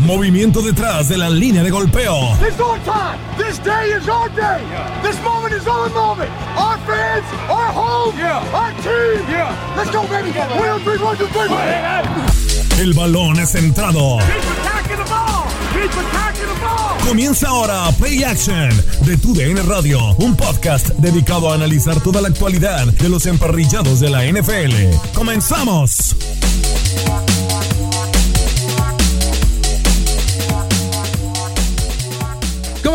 Movimiento detrás de la línea de golpeo. It's our time. This day is our day. This moment is our moment. Our fans, our home, our team. Let's go, baby. One, three, one, two, three. El balón es centrado. Comienza ahora Play Action de Tu DN Radio, un podcast dedicado a analizar toda la actualidad de los emparrillados de la NFL. ¡Comenzamos!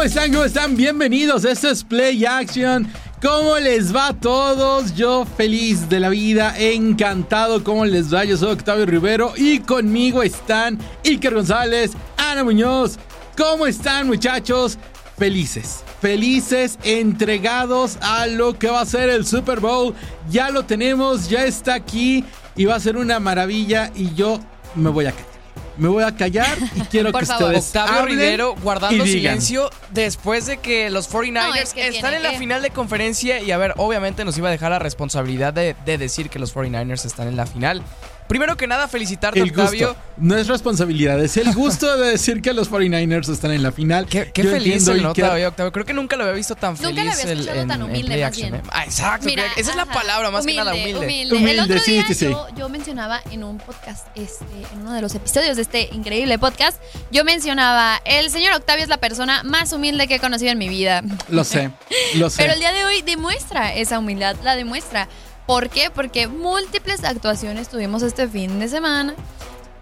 ¿Cómo están? ¿Cómo están? Bienvenidos. Esto es Play Action. ¿Cómo les va a todos? Yo feliz de la vida, encantado. ¿Cómo les va? Yo soy Octavio Rivero y conmigo están Iker González, Ana Muñoz. ¿Cómo están muchachos? Felices, felices, entregados a lo que va a ser el Super Bowl. Ya lo tenemos, ya está aquí y va a ser una maravilla y yo me voy a. Me voy a callar y quiero Por que favor. ustedes Octavio hablen Rivero guardando y digan. silencio después de que los 49ers No, es que están en la que. final de conferencia y a ver, obviamente nos iba a dejar la responsabilidad de, de decir que los 49ers están en la final. Primero que nada, felicitarte, El Octavio. gusto. No es responsabilidad, es el gusto de decir que los 49ers están en la final. Qué, feliz el hoy, Octavio. Creo que nunca lo había visto tan Nunca lo feliz había escuchado en, tan humilde, Play más Action, bien. exacto. Mira, esa es la palabra, más que nada humilde. Humilde. Humilde, El otro sí, día sí, sí. Yo, yo mencionaba en un podcast, este, en uno de los episodios de este increíble podcast, yo mencionaba, el señor Octavio es la persona más humilde que he conocido en mi vida. Lo sé, lo sé. Pero el día de hoy demuestra esa humildad, la demuestra. ¿Por qué? Porque múltiples actuaciones tuvimos este fin de semana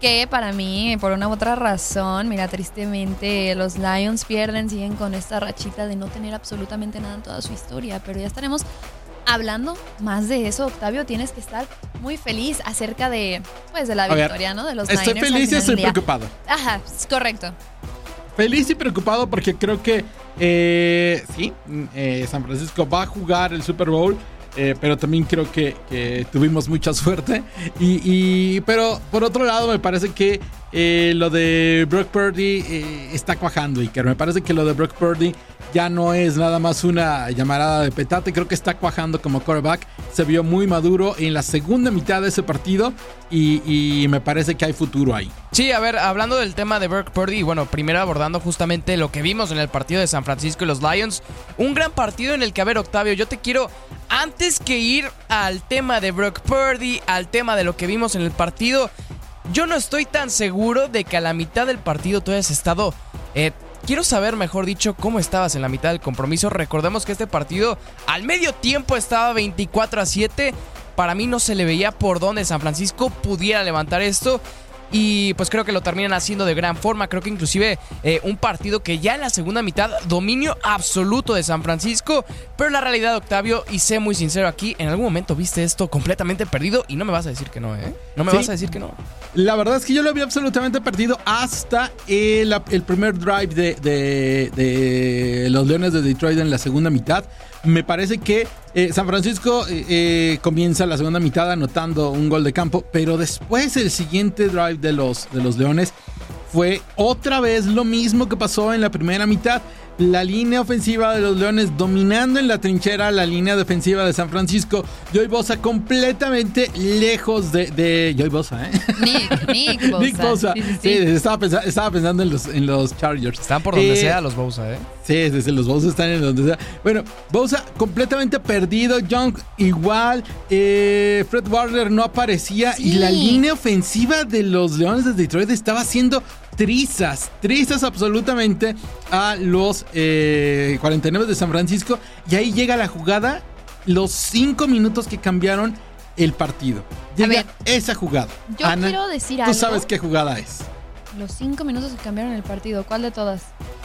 que para mí, por una u otra razón, mira, tristemente los Lions pierden, siguen con esta rachita de no tener absolutamente nada en toda su historia, pero ya estaremos hablando más de eso, Octavio, tienes que estar muy feliz acerca de pues de la A ver, victoria, ¿no? De los Estoy Niners feliz y estoy preocupado. Ajá, es correcto. Feliz y preocupado porque creo que eh, sí, eh, San Francisco va a jugar el Super Bowl. Eh, pero también creo que, tuvimos mucha suerte. Y, pero por otro lado, me parece que eh, lo de Brock Purdy eh, está cuajando, Iker. Me parece que lo de Brock Purdy ya no es nada más una llamarada de petate. Creo que está cuajando como quarterback. Se vio muy maduro en la segunda mitad de ese partido. Y, me parece que hay futuro ahí. Sí, a ver, hablando del tema de Brock Purdy, bueno, primero abordando justamente lo que vimos en el partido de San Francisco y los Lions. Un gran partido en el que, a ver, Octavio, yo te quiero, antes que ir al tema de Brock Purdy, al tema de lo que vimos en el partido, yo no estoy tan seguro de que a la mitad del partido tú hayas estado... eh, Quiero saber, mejor dicho, cómo estabas en la mitad del compromiso. Recordemos que este partido al medio tiempo estaba 24 a 7. Para mí no se le veía por dónde San Francisco pudiera levantar esto. Y pues creo que lo terminan haciendo de gran forma. Creo que inclusive eh, un partido que ya en la segunda mitad dominio absoluto de San Francisco, pero la realidad Octavio, y sé muy sincero aquí, en algún momento viste esto completamente perdido y no me vas a decir que no, ¿eh? No me Sí. vas a decir que no. La verdad es que yo lo había absolutamente perdido hasta el, el primer drive de, de- de los Leones de Detroit en la segunda mitad. Me parece que eh, San Francisco eh, eh, comienza la segunda mitad anotando un gol de campo, pero después el siguiente drive de los, de los Leones fue otra vez lo mismo que pasó en la primera mitad. La línea ofensiva de los Leones dominando en la trinchera la línea defensiva de San Francisco. Joy Bosa completamente lejos de, de Joy Bosa, ¿eh? Nick, Nick Bosa. Nick Bosa. Sí, sí, Sí, sí. estaba, pensa- estaba pensando en los, en los Chargers. Están por donde Eh, sea los Bosa, ¿eh? Sí, desde los Bosa están en donde sea. Bueno, Bosa completamente perdido. Young igual. eh, Fred Warner no aparecía. Y la línea ofensiva de los Leones de Detroit estaba haciendo trizas. Trizas absolutamente a los eh, 49 de San Francisco. Y ahí llega la jugada. Los cinco minutos que cambiaron el partido. Llega ver, esa jugada. yo Ana, quiero decir Tú algo. sabes qué jugada es. Los cinco minutos que cambiaron el partido, ¿cuál de todas?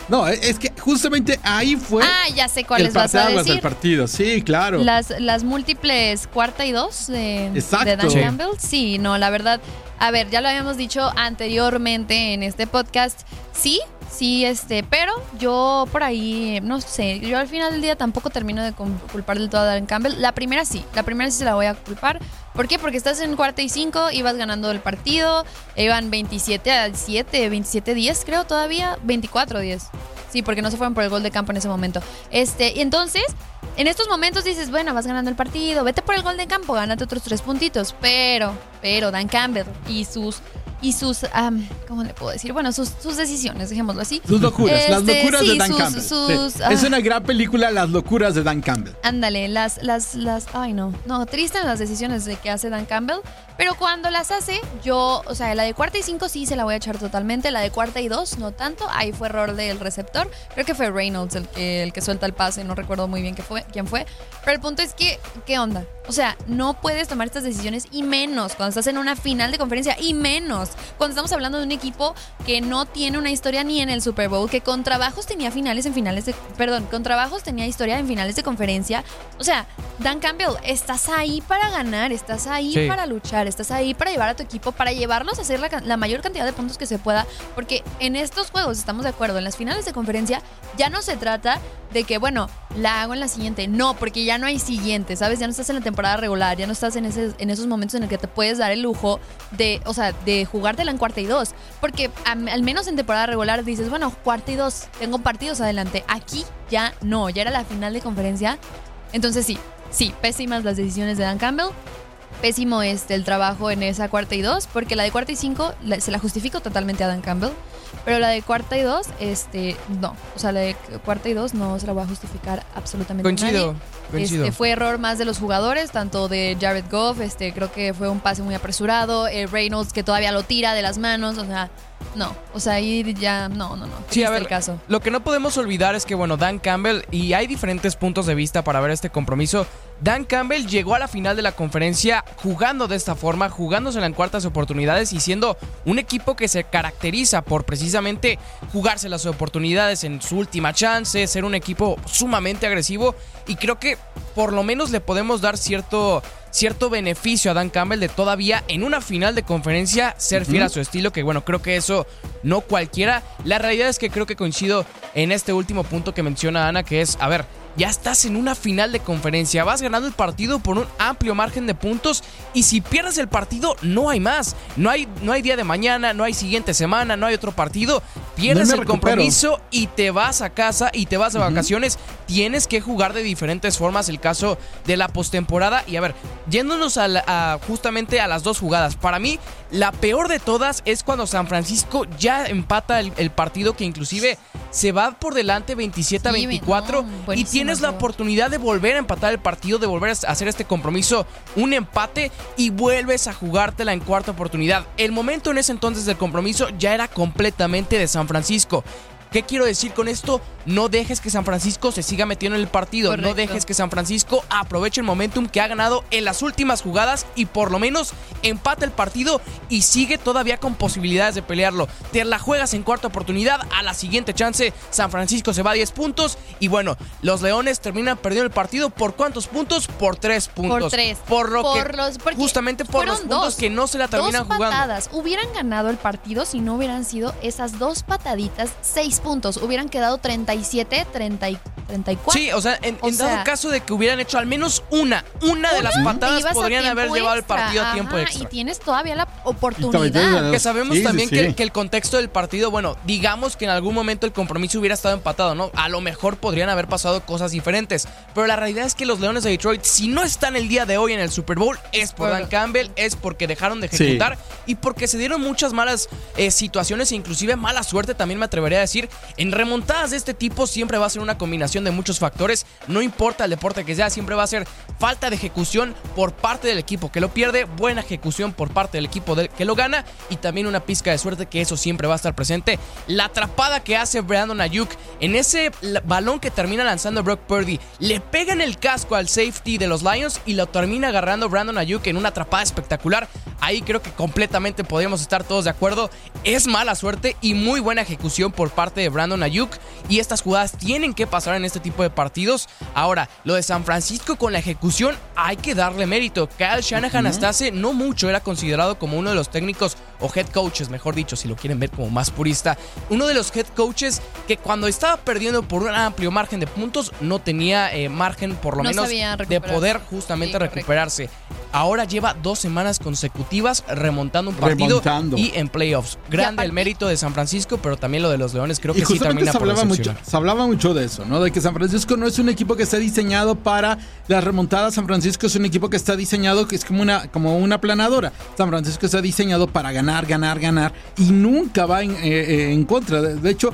No, es que justamente ahí fue Ah, ya sé cuáles vas a parteaguas del decir. partido. Sí, claro. Las, las múltiples cuarta y dos de, Exacto. de Dan Sí. Campbell. Sí, no, la verdad. A ver, ya lo habíamos dicho anteriormente en este podcast. Sí, sí, este, pero yo por ahí, no sé, yo al final del día tampoco termino de culpar del todo a Dan Campbell. La primera sí, la primera sí se la voy a culpar. ¿Por qué? Porque estás en cuarta y cinco, ibas ganando el partido, iban 27 al 7, 27 10 creo todavía, 24 10. Sí, porque no se fueron por el gol de campo en ese momento. Este, y entonces, en estos momentos dices, bueno, vas ganando el partido, vete por el gol de campo, gánate otros tres puntitos. Pero, pero Dan Campbell y sus, y sus, am, ¿cómo le puedo decir? Bueno, sus, sus decisiones, dejémoslo así. Sus locuras, las Este, locuras sí, de Dan sus- Campbell. sus, Sí. ah. Es una gran película, Las locuras de Dan Campbell. Ándale, las, las, las, ay no, no, tristes las decisiones de que hace Dan Campbell, pero cuando las hace, yo, o sea, la de cuarta y cinco sí se la voy a echar totalmente, la de cuarta y dos no tanto, ahí fue error del receptor, creo que fue Reynolds el que, el que suelta el pase, no recuerdo muy bien qué fue, quién fue, pero el punto es que, ¿qué onda? O sea, no puedes tomar estas decisiones y menos cuando estás en una final de conferencia y menos cuando estamos hablando de un equipo que no tiene una historia ni en el Super Bowl, que con trabajos tenía finales en finales de, perdón, con trabajos tenía historia en finales de conferencia. O sea, Dan Campbell, estás ahí para ganar, estás ahí Sí. para luchar, estás ahí para llevar a tu equipo, para llevarlos a hacer la, la mayor cantidad de puntos que se pueda, porque en estos juegos estamos de acuerdo, en las finales de conferencia ya no se trata de que, bueno, la hago en la siguiente. No, porque ya no hay siguiente, ¿sabes? Ya no estás en la temporada regular, ya no estás en, esos momentos en el que te puedes dar el lujo de, o sea, de jugártela en cuarta y dos. Porque al menos en temporada regular dices, bueno, cuarta y dos, tengo partidos adelante. Aquí ya no, ya era la final de conferencia. Entonces sí, sí, pésimas las decisiones de Dan Campbell. Pésimo este, el trabajo en esa cuarta y dos, porque la de cuarta y cinco se la justifico totalmente a Dan Campbell. Pero la de cuarta y dos, este, no. O sea, la de cuarta y dos no se la voy a justificar absolutamente nadie. Este, fue error más de los jugadores, tanto de Jared Goff, este, creo que fue un pase muy apresurado, eh, Reynolds que todavía lo tira de las manos, o sea, no. O sea, ahí ya, no, no, no. Sí, a ver, el caso. lo que no podemos olvidar es que, bueno, Dan Campbell, y hay diferentes puntos de vista para ver este compromiso. Dan Campbell llegó a la final de la conferencia jugando de esta forma, jugándose en cuartas oportunidades y siendo un equipo que se caracteriza por precisamente jugarse las oportunidades en su última chance, ser un equipo sumamente agresivo y creo que por lo menos le podemos dar cierto cierto beneficio a Dan Campbell de todavía en una final de conferencia ser fiel a su estilo, que bueno, creo que eso no cualquiera. La realidad es que creo que coincido en este último punto que menciona Ana, que es, a ver, ya estás en una final de conferencia, vas ganando el partido por un amplio margen de puntos y si pierdes el partido no hay más, no hay, no hay día de mañana, no hay siguiente semana, no hay otro partido, pierdes el compromiso y te vas a casa y te vas de vacaciones, tienes que jugar de diferentes formas el caso de la postemporada. Y a ver, yéndonos a, la- a- justamente a las dos jugadas, para mí la peor de todas es cuando San Francisco ya empata el, el partido que inclusive se va por delante 27 a Sí, 24 no, y tienes la oportunidad de volver a empatar el partido, de volver a hacer este compromiso, un empate y vuelves a jugártela en cuarta oportunidad. El momento en ese entonces del compromiso ya era completamente de San Francisco. ¿Qué quiero decir con esto? No dejes que San Francisco se siga metiendo en el partido. No dejes que San Francisco aproveche el momentum que ha ganado en las últimas jugadas y por lo menos empate el partido y sigue todavía con posibilidades de pelearlo. Te la juegas en cuarta oportunidad. A la siguiente chance, San Francisco se va a 10 puntos. Y bueno, los Leones terminan perdiendo el partido. ¿Por cuántos puntos? Por 3 puntos. Por tres. Por lo Por que. los- justamente por los puntos dos. que no se la terminan dos jugando. patadas. Hubieran ganado el partido si no hubieran sido esas dos pataditas, seis puntos. Hubieran quedado 37, 30, y 34. Sí, o sea, en, O en dado sea, caso de que hubieran hecho al menos una, una de las patadas podrían haber llevado el partido a tiempo extra. Y tienes todavía la oportunidad. Que sabemos Sí, también sí. Que, que el contexto del partido, bueno, digamos que en algún momento el compromiso hubiera estado empatado, ¿no? A lo mejor podrían haber pasado cosas diferentes. Pero la realidad es que los Leones de Detroit, si no están el día de hoy en el Super Bowl, es por Dan Campbell, es porque dejaron de Sí. ejecutar y porque se dieron muchas malas eh, situaciones e inclusive mala suerte, también me atrevería a decir. En remontadas de este tipo siempre va a ser una combinación de muchos factores. No importa el deporte que sea, siempre va a ser falta de ejecución por parte del equipo que lo pierde, buena ejecución por parte del equipo que lo gana y también una pizca de suerte que eso siempre va a estar presente. La atrapada que hace Brandon Ayuk en ese balón que termina lanzando Brock Purdy, le pega en el casco al safety de los Lions y lo termina agarrando Brandon Ayuk en una atrapada espectacular. Ahí creo que completamente podríamos estar todos de acuerdo. Es mala suerte y muy buena ejecución por parte de Brandon Ayuk. Y estas jugadas tienen que pasar en este tipo de partidos. Ahora, lo de San Francisco con la ejecución hay que darle mérito. Kyle Shanahan hasta hace no mucho era considerado como uno de los técnicos o head coaches, mejor dicho, si lo quieren ver como más purista. Uno de los head coaches que cuando estaba perdiendo por un amplio margen de puntos no tenía eh, margen por lo No menos de recuperarse. poder justamente Sí, correcto. Ahora lleva dos semanas consecutivas remontando un partido Remontando. y en playoffs. Grande el mérito de San Francisco, pero también lo de los Leones creo Y que sí termina se por hablaba, mucho, se hablaba mucho de eso, ¿no? De que San Francisco no es un equipo que está diseñado para las remontadas. San Francisco es un equipo que está diseñado, que es como una, como una planadora. San Francisco está diseñado para ganar, ganar, ganar y nunca va en, eh, eh, en contra. De, de hecho,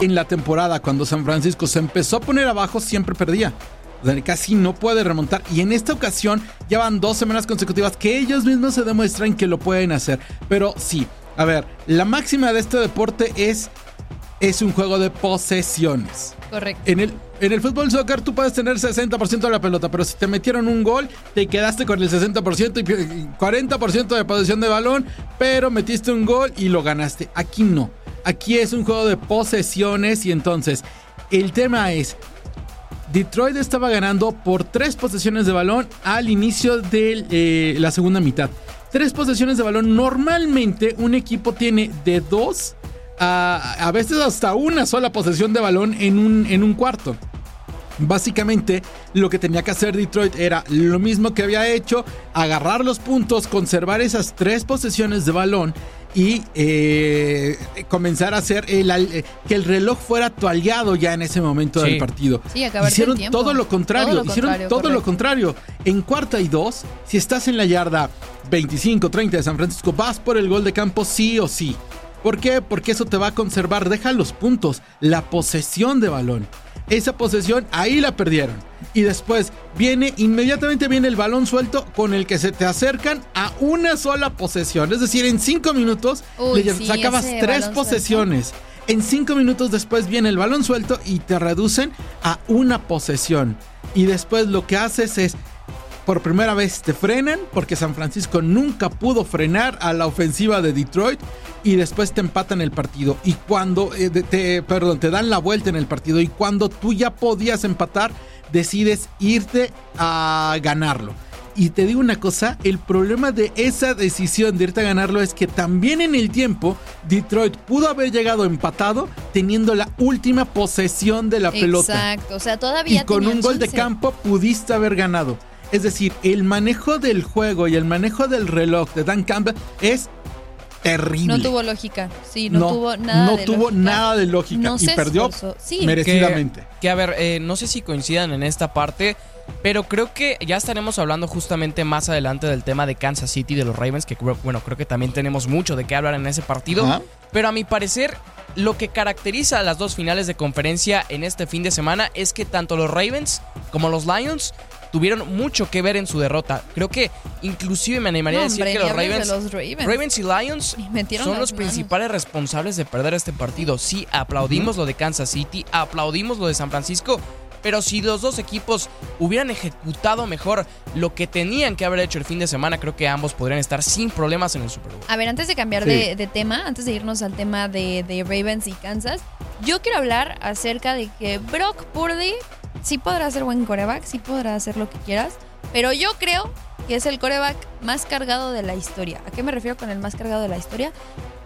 En la temporada, cuando San Francisco se empezó a poner abajo, siempre perdía. O sea, casi no puede remontar. Y en esta ocasión ya van dos semanas consecutivas que ellos mismos se demuestran que lo pueden hacer. Pero sí, a ver, la máxima de este deporte es, es un juego de posesiones. Correcto. En el, en el fútbol soccer tú puedes tener 60% de la pelota, pero si te metieron un gol, te quedaste con el 60% y pi- 40% de posesión de balón, pero metiste un gol y lo ganaste. Aquí no. Aquí es un juego de posesiones y entonces el tema es, Detroit estaba ganando por tres posesiones de balón al inicio de eh, la segunda mitad. Tres posesiones de balón. Normalmente un equipo tiene de dos a, a veces hasta una sola posesión de balón en un, en un cuarto. Básicamente lo que tenía que hacer Detroit era lo mismo que había hecho, agarrar los puntos, conservar esas tres posesiones de balón y eh, comenzar a hacer el, al- que el reloj fuera tu aliado ya en ese momento Sí. del partido. Sí, el Hicieron todo lo contrario, Todo lo hicieron contrario, todo lo contrario. En cuarta y dos, si estás en la yarda 25-30 de San Francisco, vas por el gol de campo sí o sí. ¿Por qué? Porque eso te va a conservar, deja los puntos, la posesión de balón. Esa posesión ahí la perdieron. Y después viene, inmediatamente viene el balón suelto con el que se te acercan a una sola posesión. Es decir, en cinco minutos Uy, le sí, sacabas tres posesiones. En cinco minutos después viene el balón suelto y te reducen a una posesión. Y después lo que haces es, por primera vez te frenan, porque San Francisco nunca pudo frenar a la ofensiva de Detroit. Y después te empatan el partido. Y cuando, eh, te, perdón, te dan la vuelta en el partido. Y cuando tú ya podías empatar, decides irte a ganarlo. Y te digo una cosa, el problema de esa decisión de irte a ganarlo es que también en el tiempo Detroit pudo haber llegado empatado teniendo la última posesión de la pelota. Exacto. O sea, todavía Y con un gol de campo pudiste haber ganado. Es decir, el manejo del juego y el manejo del reloj de Dan Campbell es terrible. No tuvo lógica. Sí, no, tuvo nada no de tuvo lógica. nada de lógica No y se perdió. Sí. merecidamente. Que, que, a ver, eh, no sé si coincidan en esta parte, pero creo que ya estaremos hablando justamente más adelante del tema de Kansas City, de los Ravens, que creo- bueno, creo que también tenemos mucho de qué hablar en ese partido. Pero a mi parecer, lo que caracteriza a las dos finales de conferencia en este fin de semana es que tanto los Ravens como los Lions tuvieron mucho que ver en su derrota. Creo que inclusive me animaría No, a decir hombre, que los de Ravens, los Ravens. Ravens y Lions son los manos. principales responsables de perder este partido. Sí, aplaudimos lo de Kansas City, aplaudimos lo de San Francisco, pero si los dos equipos hubieran ejecutado mejor lo que tenían que haber hecho el fin de semana, creo que ambos podrían estar sin problemas en el Super Bowl. A ver, antes de cambiar Sí. de, de tema, antes de irnos al tema de, de Ravens y Kansas, yo quiero hablar acerca de que Brock Purdy sí podrá ser buen coreback, sí podrá hacer lo que quieras, pero yo creo que es el coreback más cargado de la historia. ¿A qué me refiero con el más cargado de la historia?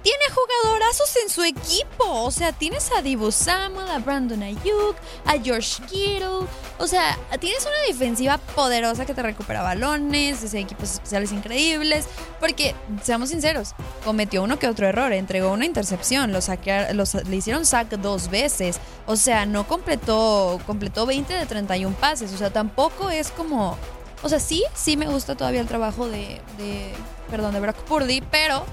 Tiene jugadorazos en su equipo. O sea, tienes a Divo Samuel, a Brandon Ayuk, a George Kittle. O sea, tienes una defensiva poderosa que te recupera balones, ese equipos especiales increíbles. Porque, seamos sinceros, cometió uno que otro error. Entregó una intercepción, los- le hicieron sack dos veces. O sea, no completó, completó 20 de 31 pases. O sea, tampoco es como... O sea, sí, sí me gusta todavía el trabajo de, de perdón, de Brock Purdy, pero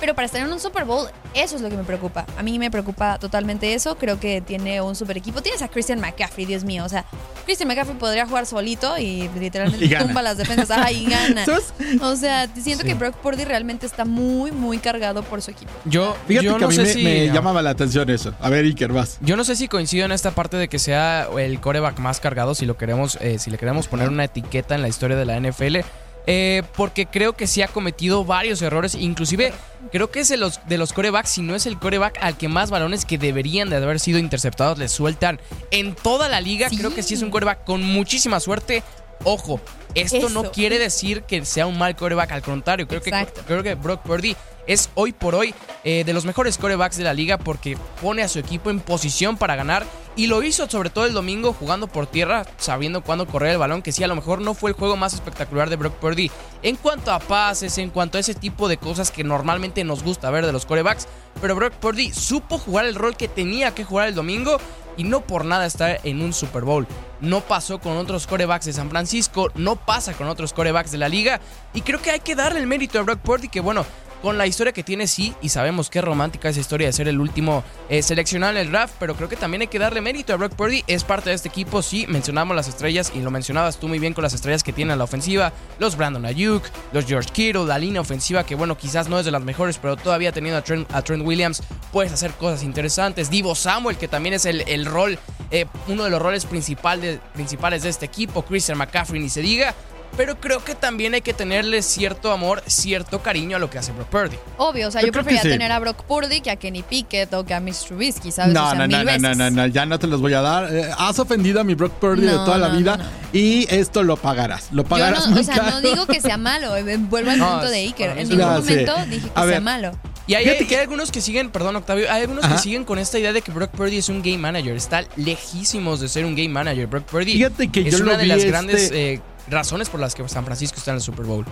pero para estar en un Super Bowl, eso es lo que me preocupa. A mí me preocupa totalmente eso. Creo que tiene un super equipo. Tienes a Christian McCaffrey, Dios mío. O sea, Christian McCaffrey podría jugar solito y literalmente Y tumba las defensas. Ajá, y gana. O sea, siento Sí. que Brock Purdy realmente está muy, muy cargado por su equipo. Yo, Fíjate yo que no a mí sé me, si me llamaba la atención eso. A ver, Iker, vas. Yo no sé si coincido en esta parte de que sea el coreback más cargado, si lo queremos, eh, si le queremos poner una etiqueta en la historia de la NFL. Eh, porque creo que sí ha cometido varios errores. Inclusive creo que es de los, de los corebacks, si no es el coreback al que más balones que deberían de haber sido interceptados le sueltan en toda la liga. Sí. Creo que sí es un coreback con muchísima suerte. Ojo, esto no quiere decir que sea un mal coreback, al contrario, creo que, creo que Brock Purdy es hoy por hoy eh, de los mejores corebacks de la liga porque pone a su equipo en posición para ganar y lo hizo sobre todo el domingo jugando por tierra, sabiendo cuándo correr el balón, que sí, a lo mejor no fue el juego más espectacular de Brock Purdy en cuanto a pases, en cuanto a ese tipo de cosas que normalmente nos gusta ver de los corebacks, pero Brock Purdy supo jugar el rol que tenía que jugar el domingo y no por nada está en un Super Bowl. No pasó con otros corebacks de San Francisco, no pasa con otros corebacks de la liga. Y creo que hay que darle el mérito a Brock Purdy, que bueno, con la historia que tiene sí, y sabemos es romántica esa historia de ser el último eh, seleccionado en el draft, pero creo que también hay que darle mérito a Brock Purdy, es parte de este equipo, sí, mencionamos las estrellas y lo mencionabas tú muy bien con las estrellas que tiene a la ofensiva, los Brandon Ayuk, los George Kittle, la línea ofensiva que bueno, quizás no es de las mejores, pero todavía teniendo a Trent, a Trent Williams, puedes hacer cosas interesantes, Divo Samuel, que también es el, el rol, eh, uno de los roles principal de- principales de este equipo, Christian McCaffrey ni se diga, pero creo que también hay que tenerle cierto amor, cierto cariño a lo que hace Brock Purdy. Obvio, o sea, Yo yo, prefería sí. tener a Brock Purdy que a Kenny Pickett o que a Mitch Trubisky, ¿sabes? No, o sea, no, no, mil no, no, veces. no, no, ya no te los voy a dar. Eh, has ofendido a mi Brock Purdy de No, toda la no, vida no, no. y esto lo pagarás. Lo Yo pagarás no, muy o sea, caro. no digo que sea malo, eh, vuelvo al No, punto de Iker. En ningún momento sé. dije que A sea ver. malo. Y hay, Fíjate y que- hay algunos que siguen, perdón Octavio, hay algunos Ajá. que siguen con esta idea de que Brock Purdy es un game manager. Está lejísimos de ser un game manager. Brock Purdy Fíjate que es yo lo una de vi, las este- grandes eh, razones por las que San Francisco está en el Super Bowl.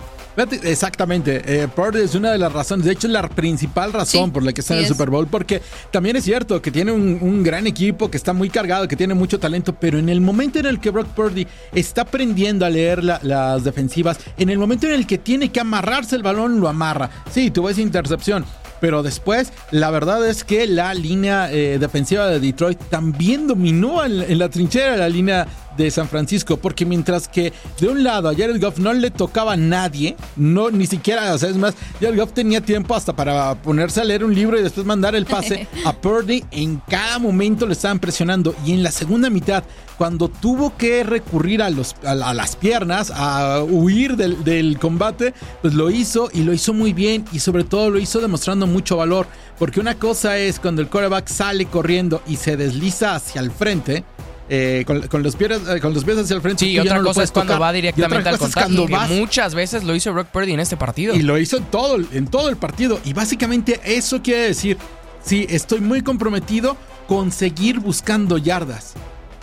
Exactamente. Eh, Purdy es una de las razones. De hecho, es la principal razón Sí, por la que está sí en el es. Super Bowl. Porque también es cierto que tiene un, un gran equipo, que está muy cargado, que tiene mucho talento. Pero en el momento en el que Brock Purdy está aprendiendo a leer la- las defensivas, en el momento en el que tiene que amarrarse el balón, lo amarra. Sí, tuvo esa intercepción. Pero después, la verdad es que la línea eh, defensiva de Detroit también dominó en, en la trinchera la línea de San Francisco, porque mientras que de un lado a Jared Goff no le tocaba a nadie, no ni siquiera, o sea, es más, Jared Goff tenía tiempo hasta para ponerse a leer un libro y después mandar el pase a Purdy, en cada momento le estaban presionando y en la segunda mitad, cuando tuvo que recurrir a, los, a, a las piernas, a huir del, del combate, pues lo hizo y lo hizo muy bien y sobre todo lo hizo demostrando mucho valor, porque una cosa es cuando el quarterback sale corriendo y se desliza hacia el frente, eh, con, con los pies, eh, con los pies hacia el frente. Sí, otra no cosa es cuando tocar. va directamente al contacto, muchas veces lo hizo Brock Purdy en este partido. y lo hizo en todo, en todo el partido. Y básicamente eso quiere decir, sí, estoy muy comprometido con seguir buscando yardas.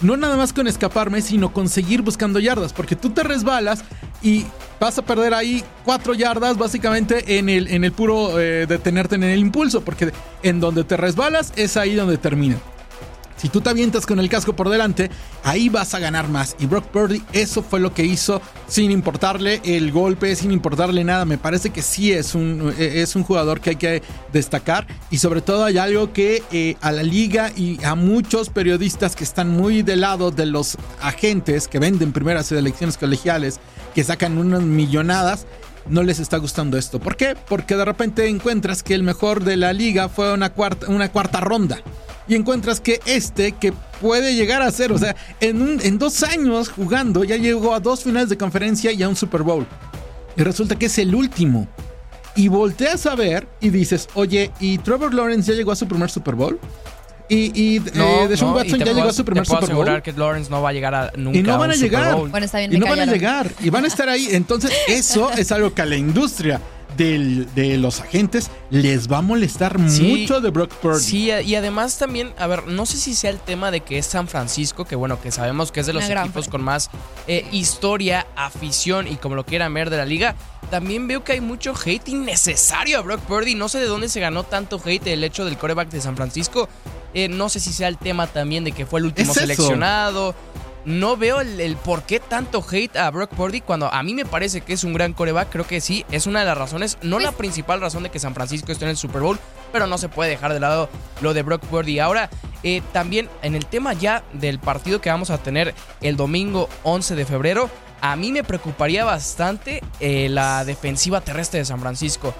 No nada más con escaparme, sino con seguir buscando yardas. Porque tú te resbalas y vas a perder ahí cuatro yardas básicamente en el, en el puro eh, detenerte en el impulso, porque en donde te resbalas es ahí donde termina. Si tú te avientas con el casco por delante, ahí vas a ganar más. Y Brock Purdy, eso fue lo que hizo sin importarle el golpe, sin importarle nada. Me parece que sí es un, eh, es un jugador que hay que destacar. Y sobre todo hay algo que eh, a la liga y a muchos periodistas que están muy del lado de los agentes que venden primeras elecciones colegiales, que sacan unas millonadas, no les está gustando esto. ¿Por qué? Porque de repente encuentras que el mejor de la liga fue una cuarta, una cuarta ronda y encuentras que este, que puede llegar a ser, o sea, en, en dos años jugando, ya llegó a dos finales de conferencia y a un Super Bowl. Y resulta que es el último. Y volteas a ver y dices, oye, ¿y Trevor Lawrence ya llegó a su primer Super Bowl? Y, y No, eh, Deshaun no, y Watson ya llegó a su primer te puedo Super Bowl. asegurar que Lawrence no va a llegar a nunca Y no a van un a Super llegar. Bowl. Bueno, está bien, y no van a llegar. Y van a estar ahí. Entonces, eso es algo que a la industria del- de los agentes les va a molestar Sí. mucho de Brock Purdy. Sí, y además también, a ver, no sé si sea el tema de que es San Francisco, que bueno, que sabemos que es de los Una equipos con más eh, historia, afición y como lo quieran ver de la liga. También veo que hay mucho hate innecesario a Brock Purdy. No sé de dónde se ganó tanto hate el hecho del coreback de San Francisco. Eh, no sé si sea el tema también de que fue el último Es eso. seleccionado. No veo el, el por qué tanto hate a Brock Purdy cuando a mí me parece que es un gran coreback. Creo que sí, es una de las razones, no la principal razón de que San Francisco esté en el Super Bowl, pero no se puede dejar de lado lo de Brock Purdy. Ahora, eh, también en el tema ya del partido que vamos a tener el domingo 11 de febrero, a mí me preocuparía bastante eh, la defensiva terrestre de San Francisco.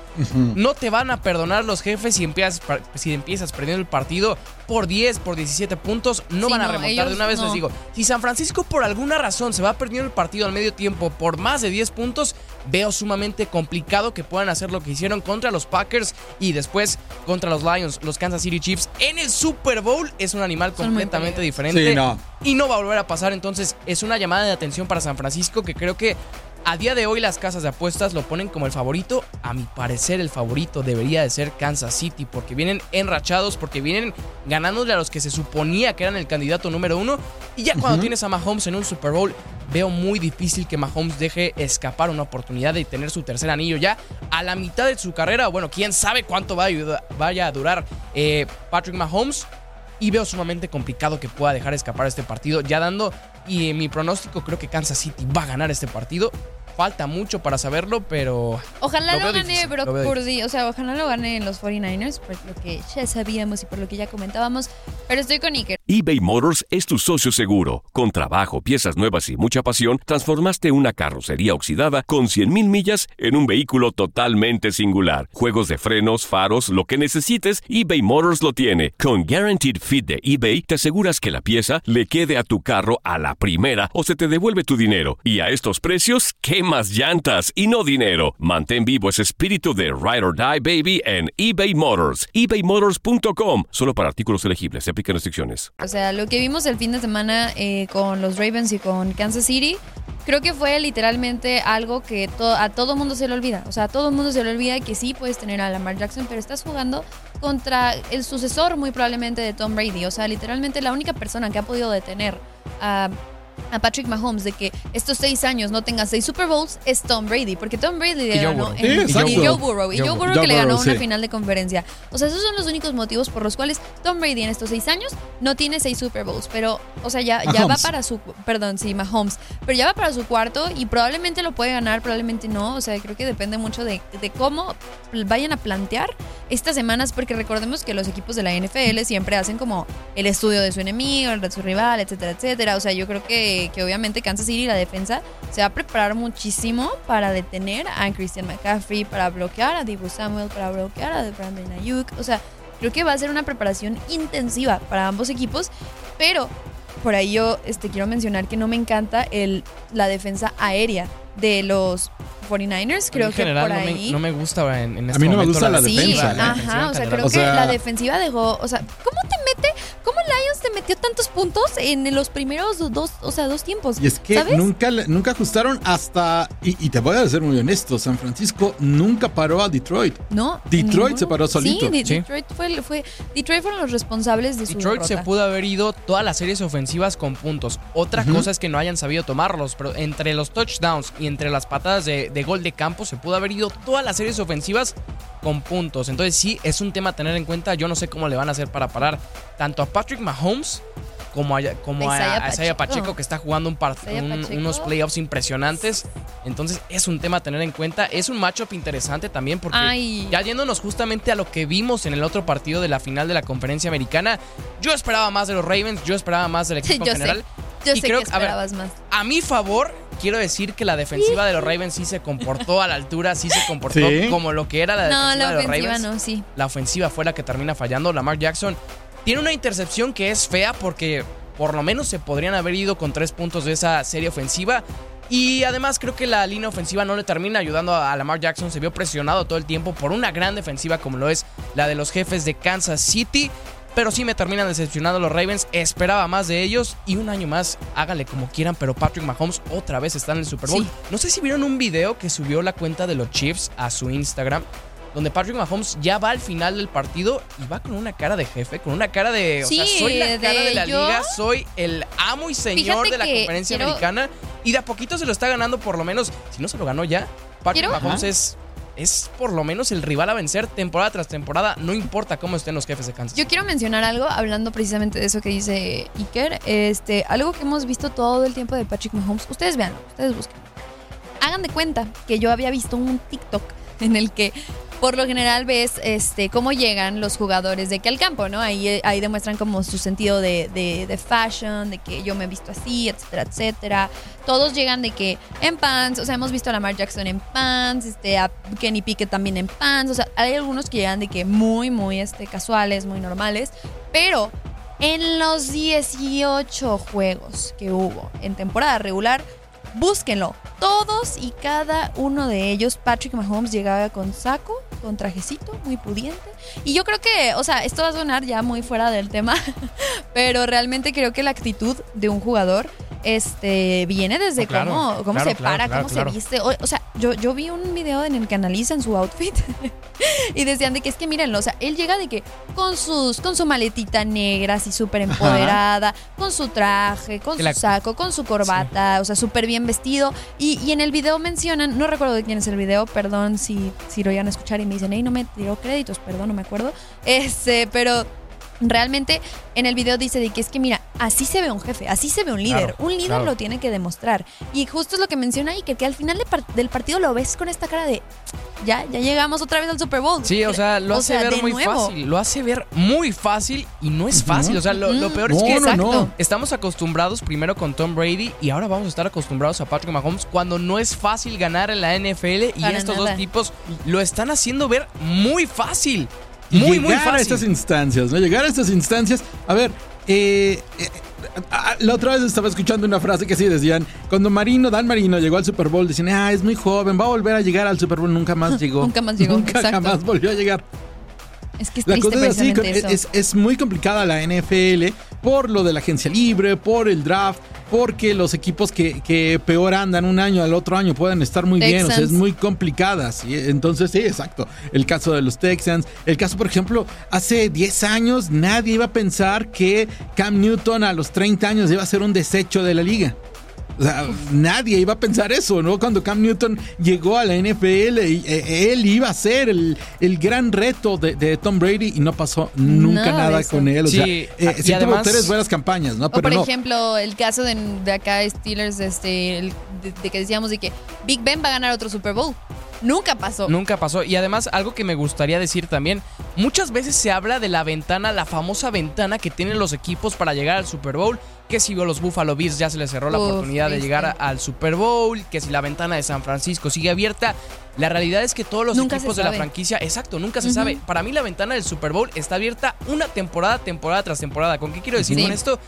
No te van a perdonar los jefes si empiezas, si empiezas perdiendo el partido por 10, por 17 puntos. No Sí, van a no, remontar de una vez, no. les digo. Si San Francisco por alguna razón se va perdiendo el partido al medio tiempo por más de 10 puntos, veo sumamente complicado que puedan hacer lo que hicieron contra los Packers y después contra los Lions, los Kansas City Chiefs. En el Super Bowl es un animal Son completamente diferente Sí, no. y no va a volver a pasar. Entonces es una llamada de atención para San Francisco que creo que a día de hoy las casas de apuestas lo ponen como el favorito. A mi parecer el favorito debería de ser Kansas City porque vienen enrachados, porque vienen ganándole a los que se suponía que eran el candidato número uno. Y ya cuando tienes a Mahomes en un Super Bowl, veo muy difícil que Mahomes deje escapar una oportunidad de tener su tercer anillo ya a la mitad de su carrera. Bueno, quién sabe cuánto va a ayuda- vaya a durar eh, Patrick Mahomes y veo sumamente complicado que pueda dejar escapar este partido. Ya dando, y en mi pronóstico creo que Kansas City va a ganar este partido. Falta mucho para saberlo, pero Ojalá Lo gane difícil, Brock lo veo Purdy, o sea, ojalá lo gane los 49ers, por lo que ya sabíamos y por lo que ya comentábamos, pero estoy con Iker. eBay Motors es tu socio seguro. Con trabajo, piezas nuevas y mucha pasión, transformaste una carrocería oxidada con 100.000 millas en un vehículo totalmente singular. Juegos de frenos, faros, lo que necesites, eBay Motors lo tiene. Con Guaranteed Fit de eBay, te aseguras que la pieza le quede a tu carro a la primera o se te devuelve tu dinero. Y a estos precios, ¿qué más llantas y no dinero? Mantén vivo ese espíritu de Ride or Die Baby en eBay Motors. ebaymotors.com. Solo para artículos elegibles. Se aplican restricciones. O sea, lo que vimos el fin de semana eh, con los Ravens y con Kansas City, creo que fue literalmente algo que a todo mundo se le olvida. O sea, a todo mundo se le olvida que sí puedes tener a Lamar Jackson, pero estás jugando contra el sucesor muy probablemente de Tom Brady. O sea, literalmente la única persona que ha podido detener a a Patrick Mahomes de que estos seis años no tenga seis Super Bowls es Tom Brady, porque Tom Brady le ganó en- Sí, y. Joe Burrow, y Joe Joe Burrow. Que le ganó una final de conferencia. O sea, esos son los únicos motivos por los cuales Tom Brady en estos seis años no tiene seis Super Bowls, pero, o sea, ya, ya va para su, perdón, sí, Mahomes, pero ya va para su cuarto y probablemente lo puede ganar, probablemente no, o sea, creo que depende mucho de, de cómo vayan a plantear estas semanas, porque recordemos que los equipos de la NFL siempre hacen como el estudio de su enemigo, el de su rival, etcétera, etcétera. O sea, yo creo que, que obviamente Kansas City, la defensa, se va a preparar muchísimo para detener a Christian McCaffrey, para bloquear a Divo Samuel, para bloquear a Brandon Ayuk. O sea, creo que va a ser una preparación intensiva para ambos equipos, pero por ahí yo este, quiero mencionar que no me encanta el, la defensa aérea de los 49ers. Creo en que general por no, ahí... me, no me gusta en, en A este mí no me momento gusta la Sí, defensa, ¿eh? ajá, o sea, creo O que sea- la defensiva dejó, o sea, ¿cómo te mete, cómo Lions te metió tantos puntos en los primeros dos, o sea, dos tiempos. Y es que ¿sabes? nunca, nunca ajustaron hasta, y, y te voy a ser muy honesto, San Francisco nunca paró a Detroit. No. Detroit ninguno. se paró solito. Sí, de- Sí. Detroit, fue, fue- Detroit fueron los responsables de su Detroit se pudo haber ido todas las series ofensivas con puntos. Otra Ujú. cosa es que no hayan sabido tomarlos, pero entre los touchdowns y entre las patadas de, de gol de campo se pudo haber ido todas las series ofensivas con puntos. Entonces sí, es un tema a tener en cuenta. Yo no sé cómo le van a hacer para parar tanto a Patrick Mahomes como a, como a- Isaiah a Isaiah Pacheco. Pacheco, que está jugando un un- unos playoffs impresionantes. Entonces es un tema a tener en cuenta. Es un matchup interesante también porque Ay. ya yéndonos justamente a lo que vimos en el otro partido de la final de la conferencia americana, yo esperaba más de los Ravens, yo esperaba más del equipo Yo en sé. general. Yo Y sé creo que que- a ver, esperabas más. A mi favor, quiero decir que la defensiva de los Ravens sí se comportó a la altura, sí se comportó Sí. como lo que era la No, defensiva la de los ofensiva Ravens. no, sí. La ofensiva fue la que termina fallando. Lamar Jackson tiene una intercepción que es fea porque por lo menos se podrían haber ido con tres puntos de esa serie ofensiva. Y además creo que la línea ofensiva no le termina ayudando a Lamar Jackson. Se vio presionado todo el tiempo por una gran defensiva como lo es la de los jefes de Kansas City. Pero sí me terminan decepcionando los Ravens. Esperaba más de ellos. Y un año más, hágale como quieran. Pero Patrick Mahomes otra vez está en el Super Bowl. Sí. No sé si vieron un video que subió la cuenta de los Chiefs a su Instagram. Donde Patrick Mahomes ya va al final del partido y va con una cara de jefe, con una cara de. Sí, o sea, soy la de cara de la yo- liga, soy el amo y señor Fíjate de la conferencia quiero- americana. Y de a poquito se lo está ganando, por lo menos. Si no se lo ganó ya, Patrick Quiero- Mahomes es, es por lo menos el rival a vencer temporada tras temporada. No importa cómo estén los jefes de Kansas. Yo quiero mencionar algo, hablando precisamente de eso que dice Iker. Este, algo que hemos visto todo el tiempo de Patrick Mahomes. Ustedes vean, ustedes busquen. Hagan de cuenta que yo había visto un TikTok en el que por lo general ves este cómo llegan los jugadores de que al campo, ¿no? Ahí, ahí demuestran como su sentido de, de- de fashion, de que yo me he visto así, etcétera, etcétera. Todos llegan de que en pants, o sea, hemos visto a Lamar Jackson en pants, este, a Kenny Pickett también en pants, o sea, hay algunos que llegan de que muy, muy este, casuales, muy normales, pero en los 18 juegos que hubo en temporada regular, búsquenlo. Todos y cada uno de ellos, Patrick Mahomes llegaba con saco, con trajecito, muy pudiente. Y yo creo que, o sea, esto va a sonar ya muy fuera del tema, pero realmente creo que la actitud de un jugador este viene desde Oh, claro, cómo, cómo claro, se claro, para, cómo se viste. O, o sea, yo, yo vi un video en el que analizan su outfit y decían de que es que mírenlo, o sea, él llega de que con sus con su maletita negra, así súper empoderada, con su traje, con Que su la- saco, con su corbata, o sea, súper bien vestido. Y, y en el video mencionan, no recuerdo de quién es el video, perdón si, si lo iban a escuchar y me dicen, hey, no me tiró créditos, perdón, no me acuerdo. Este, pero realmente en el video dice de que es que mira, así se ve un jefe, así se ve un líder. Claro, un líder claro. lo tiene que demostrar. Y justo es lo que menciona ahí, que, que al final de par- del partido lo ves con esta cara de, ya, ya llegamos otra vez al Super Bowl. Sí, o sea, lo O hace sea, ver muy nuevo. fácil. Lo hace ver muy fácil y no es fácil. O sea, lo, lo peor es que no, no. estamos acostumbrados primero con Tom Brady y ahora vamos a estar acostumbrados a Patrick Mahomes cuando no es fácil ganar en la NFL y Para estos nada. dos tipos lo están haciendo ver muy fácil. Muy, muy llegar a fácil. estas instancias, ¿no? Llegar a estas instancias. A ver, eh, eh, la otra vez estaba escuchando una frase que sí decían, cuando Marino, Dan Marino llegó al Super Bowl, decían, ah, es muy joven, va a volver a llegar al Super Bowl, nunca más llegó. Nunca más llegó, Nunca exacto. jamás volvió a llegar. Es que es La triste cosa es así, eso. es, es muy complicada la NFL por lo de la agencia libre, por el draft, porque los equipos que, que peor andan un año al otro año pueden estar muy bien, o sea, es muy complicada. ¿sí? Entonces, sí, exacto. El caso de los Texans, el caso, por ejemplo, hace 10 años nadie iba a pensar que Cam Newton a los 30 años iba a ser un desecho de la liga. O sea, nadie iba a pensar eso, ¿no? Cuando Cam Newton llegó a la NFL, y, eh, él iba a ser el, el gran reto de, de Tom Brady y no pasó nunca Nada con él. O Sí, y eh, sí tuvo además- tres buenas campañas, ¿no? O por no. ejemplo, el caso de, de acá Steelers, este, el- de, de que decíamos de que Big Ben va a ganar otro Super Bowl. Nunca pasó. Nunca pasó. Y además, algo que me gustaría decir también, muchas veces se habla de la ventana, la famosa ventana que tienen los equipos para llegar al Super Bowl, que si a los Buffalo Bills ya se les cerró la Uf, oportunidad de llegar a- al Super Bowl, que si la ventana de San Francisco sigue abierta. La realidad es que todos los Nunca equipos de la franquicia, exacto, nunca se sabe. Para mí la ventana del Super Bowl está abierta una temporada, temporada tras temporada. ¿Con qué quiero decir Sí. con esto?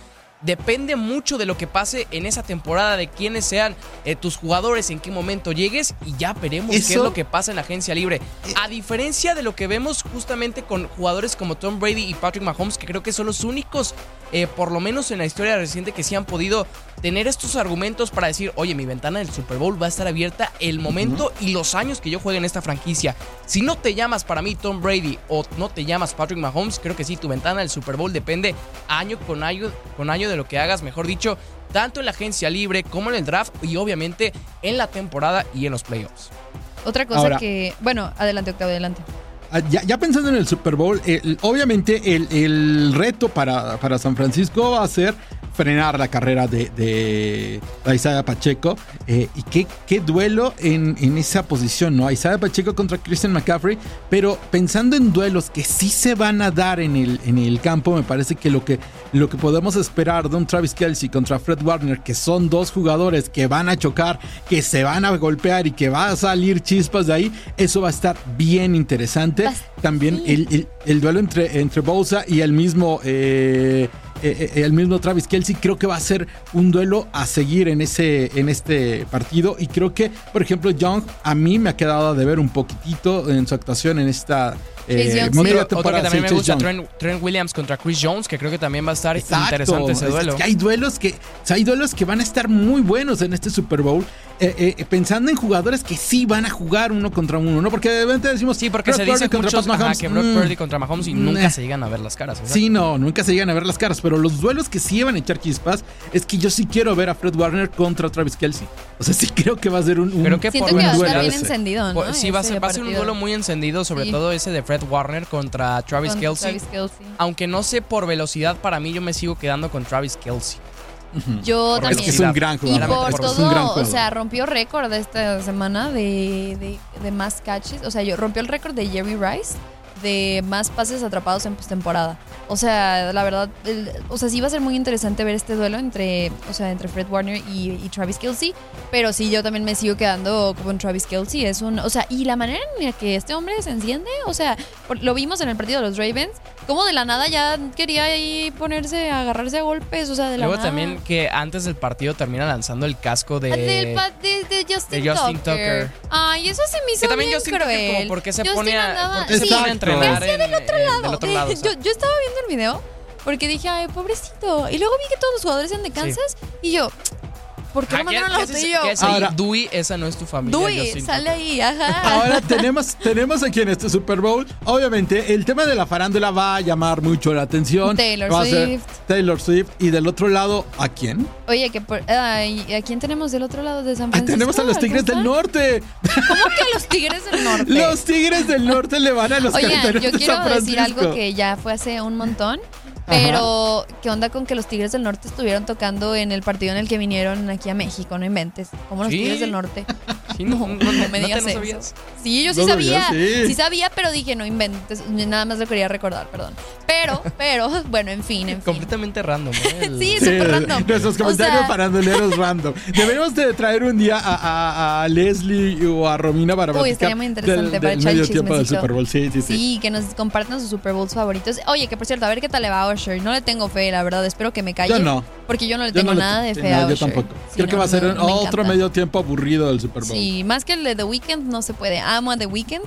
Depende mucho de lo que pase en esa temporada, de quiénes sean eh, tus jugadores, en qué momento llegues y ya veremos qué es lo que pasa en la agencia libre. A diferencia de lo que vemos justamente con jugadores como Tom Brady y Patrick Mahomes, que creo que son los únicos, eh, por lo menos en la historia reciente, que sí han podido tener estos argumentos para decir, oye, mi ventana del Super Bowl va a estar abierta el momento y los años que yo juegue en esta franquicia. Si no te llamas para mí Tom Brady o no te llamas Patrick Mahomes, creo que sí, tu ventana del Super Bowl depende año con año, con año de lo que hagas, mejor dicho, tanto en la agencia libre como en el draft y obviamente en la temporada y en los playoffs. Otra cosa Ahora- que. Bueno, adelante, Octavio, adelante. Ah, Ya, pensando en el Super Bowl, obviamente el, el reto para, para San Francisco va a ser frenar la carrera de, de Isaiah Pacheco. eh, y qué, qué duelo en, en esa posición, ¿no? Isaiah Pacheco contra Christian McCaffrey. Pero pensando en duelos que sí se van a dar en el, en el campo, me parece que lo, que lo que podemos esperar de un Travis Kelsey contra Fred Warner, que son dos jugadores que van a chocar, que se van a golpear y que va a salir chispas de ahí, eso va a estar bien interesante. También el, el- el duelo entre, entre Bosa y el mismo, eh, eh, eh, el mismo Travis Kelsey, creo que va a ser un duelo a seguir en, ese, en este partido. Y creo que, por ejemplo, Young a mí me ha quedado de ver un poquitito en su actuación en esta eh, Chase Young, sí. Otro, otro que también sí, me gusta. Trent, Trent Williams contra Chris Jones, que creo que también va a estar Exacto. interesante ese Es- duelo. Es que hay duelos que, o sea, hay duelos que van a estar muy buenos en este Super Bowl. eh, eh, pensando en jugadores que sí van a jugar uno contra uno, ¿no? Porque de repente decimos. Sí, porque Brock se dice contra muchos Pat ajá, Mahomes, que Brock mm, Purdy contra Mahomes y nunca eh. se llegan a ver las caras. ¿verdad? Sí, no, nunca se llegan a ver las caras, pero los duelos que sí van a echar chispas es que yo sí quiero ver a Fred Warner contra Travis Kelsey. O sea, sí creo que va a ser un, un Creo que Siento por que va a duelo estar bien encendido, ¿no? Sí, va a, ser, va a ser un duelo muy encendido, sobre Sí. todo ese de Fred Warner contra Travis Con Kelsey. Travis. Aunque no sé por velocidad, para mí yo me sigo quedando con Travis Kelsey. Yo Por también. Es que es un gran Y jugador. por un gran todo, o sea, rompió récord esta semana de, de, de más catches. O sea, yo rompió el récord de Jerry Rice de más pases atrapados en postemporada. O sea, la verdad, o sea, sí va a ser muy interesante ver este duelo entre, o sea, entre Fred Warner y, y Travis Kelsey. Pero sí, yo también me sigo quedando con Travis Kelsey. Es un, o sea, y la manera en la que este hombre se enciende, o sea, por- lo vimos en el partido de los Ravens, como de la nada ya quería ahí ponerse, a agarrarse a golpes, o sea, de la Luego nada. también que antes del partido termina lanzando el casco de... Del pa- de, de Justin, de Justin Tucker. Tucker. Ay, eso se me hizo Que también bien Justin Tucker cruel. como por qué se Justin pone a, andaba- por qué se sí, pone a entrenar ¿qué hacía en- del otro en- lado? del otro lado, o sea. yo, yo estaba viendo el video porque dije, ay, pobrecito. Y luego vi que todos los jugadores eran de Kansas y yo, ¿por qué Ah, no ¿qué- mandaron yo, qué haces ahí? Ahora- Dewey, esa no es tu familia. Dewey, Justin sale Tucker. ahí, ajá. Ahora tenemos, tenemos aquí en este Super Bowl, obviamente, el tema de la farándula va a llamar mucho la atención. Taylor Va a ser Swift. Taylor Swift. Y del otro lado, ¿a quién? Oye, que por, ay, ¿a quién tenemos del otro lado de San Ah, Francisco? tenemos a los Tigres ¿Cómo del Norte. ¿Cómo que los Tigres del Norte? Los Tigres del Norte le van a los Carteros yo de quiero San decir Francisco. algo que ya fue hace un montón. Pero, ¿qué onda con que los Tigres del Norte estuvieron tocando en el partido en el que vinieron aquí a México? No inventes. Como los Sí. Tigres del Norte. Sí, no, no, no, No me ¿no te digas eso. sabías? Sí, yo sí No sabía. Sí. sí. sabía, pero dije, no inventes. Nada más lo quería recordar, perdón. Pero, pero, bueno, en fin, en fin. Completamente random. ¿eh? El- Sí, Sí, súper random. Nuestros O comentarios sea, faranduleros random. Deberíamos de traer un día a, a- a Leslie o a Romina para Uy, estaría muy interesante del, para del echar el medio tiempo del. Super Bowl. Sí, sí, sí. Sí, que nos compartan sus Super Bowls favoritos. Oye, que por cierto, a ver qué tal le va a Usher. No le tengo fe, la verdad. Espero que me calle. Yo no. Porque yo no le Yo tengo no le- nada de sí, fe no, a Yo Usher. tampoco. Sí, Creo no, que va a ser otro medio tiempo aburrido del Super Bowl. Sí, más que el de The Weeknd no se puede. Amo a The Weeknd.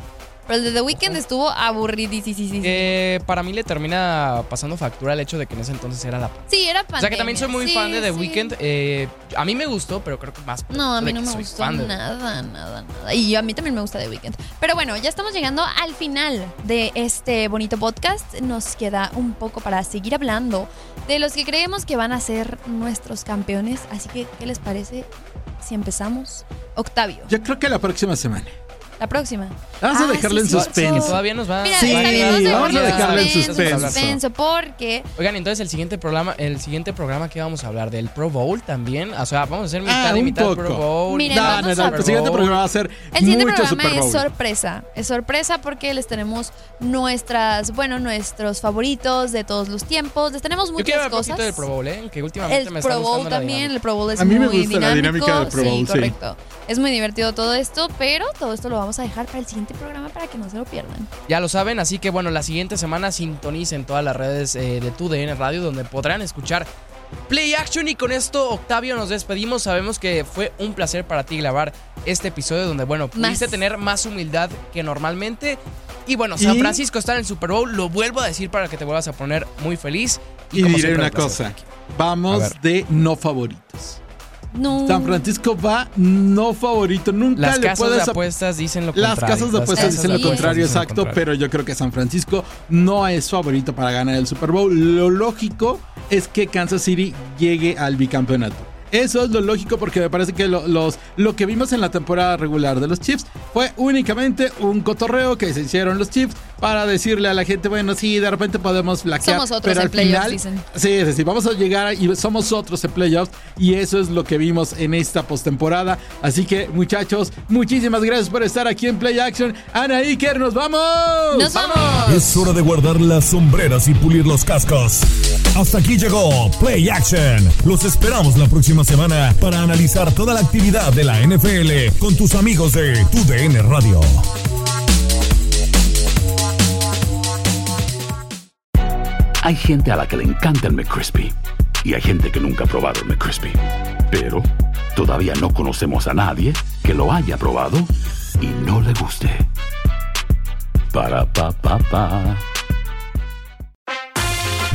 Pero el de The Weeknd estuvo aburridísimo. Eh, para mí le termina pasando factura el hecho de que en ese entonces era la Sí, era pandemia. O sea que también soy muy Sí, fan de The sí. Weeknd. eh, a mí me gustó, pero creo que más. No, a mí no me gustó de- nada, nada, nada. Y a mí también me gusta The Weeknd. Pero bueno, ya estamos llegando al final de este bonito podcast. Nos queda un poco para seguir hablando de los que creemos que van a ser nuestros campeones. Así que, ¿qué les parece si empezamos? Octavio, Yo creo que la próxima semana. La próxima. Vamos a Ah, dejarle sí, en suspenso. Que todavía nos va Mira, Sí, está bien, vamos a vamos a dejarlo dejarlo en suspenso, porque Oigan, entonces el siguiente programa, el siguiente programa que vamos a hablar del Pro Bowl también, o sea, vamos a hacer mitad Ah, y mitad poco. Pro Bowl. Miren, No, vamos no, a no, hablar- el siguiente programa va a ser El siguiente mucho programa Super es sorpresa. Es sorpresa porque les tenemos nuestras, bueno, nuestros favoritos de todos los tiempos. Les tenemos Yo muchas quiero hablar un cosas. del Pro Bowl, ¿eh? Que últimamente El me está Pro Bowl la también, el Pro Bowl es A mí me muy gusta la dinámico. dinámica del Pro Bowl, sí, sí. correcto. Es muy divertido todo esto, pero todo esto lo vamos a dejar para el siguiente programa para que no se lo pierdan. Ya lo saben, así que bueno, la siguiente semana sintonicen todas las redes eh, de TUDN Radio donde podrán escuchar Play Action y con esto Octavio nos despedimos. Sabemos que fue un placer para ti grabar este episodio donde, bueno, pudiste Más. tener más humildad que normalmente. Y bueno, San Y- Francisco está en el Super Bowl, lo vuelvo a decir para que te vuelvas a poner muy feliz. Y como diré siempre, una cosa. Vamos de no favoritos. No. San Francisco va no favorito. Nunca Las le casas puedes de ap- apuestas dicen lo Las contrario. casas de Las apuestas casas dicen de lo apuestas contrario, dicen lo exacto, contrario. pero yo creo que San Francisco no es favorito para ganar el Super Bowl. Lo lógico es que Kansas City llegue al bicampeonato. Eso es lo lógico porque me parece que lo, los, lo que vimos en la temporada regular de los Chiefs fue únicamente un cotorreo que se hicieron los Chiefs para decirle a la gente, bueno, sí, de repente podemos flaquear. Somos otros pero en al playoffs, final, dicen. Sí, sí, sí, vamos a llegar y somos otros en playoffs y eso es lo que vimos en esta postemporada. Así que, muchachos, muchísimas gracias por estar aquí en Play Action. Ana Iker, nos vamos. ¡Nos vamos! Es hora de guardar las sombreras y pulir los cascos. Hasta aquí llegó Play Action. Los esperamos la próxima semana para analizar toda la actividad de la NFL con tus amigos de Tu DN Radio. Hay gente a la que le encanta el McCrispy y hay gente que nunca ha probado el McCrispy. Pero todavía no conocemos a nadie que lo haya probado y no le guste. Para pa pa pa.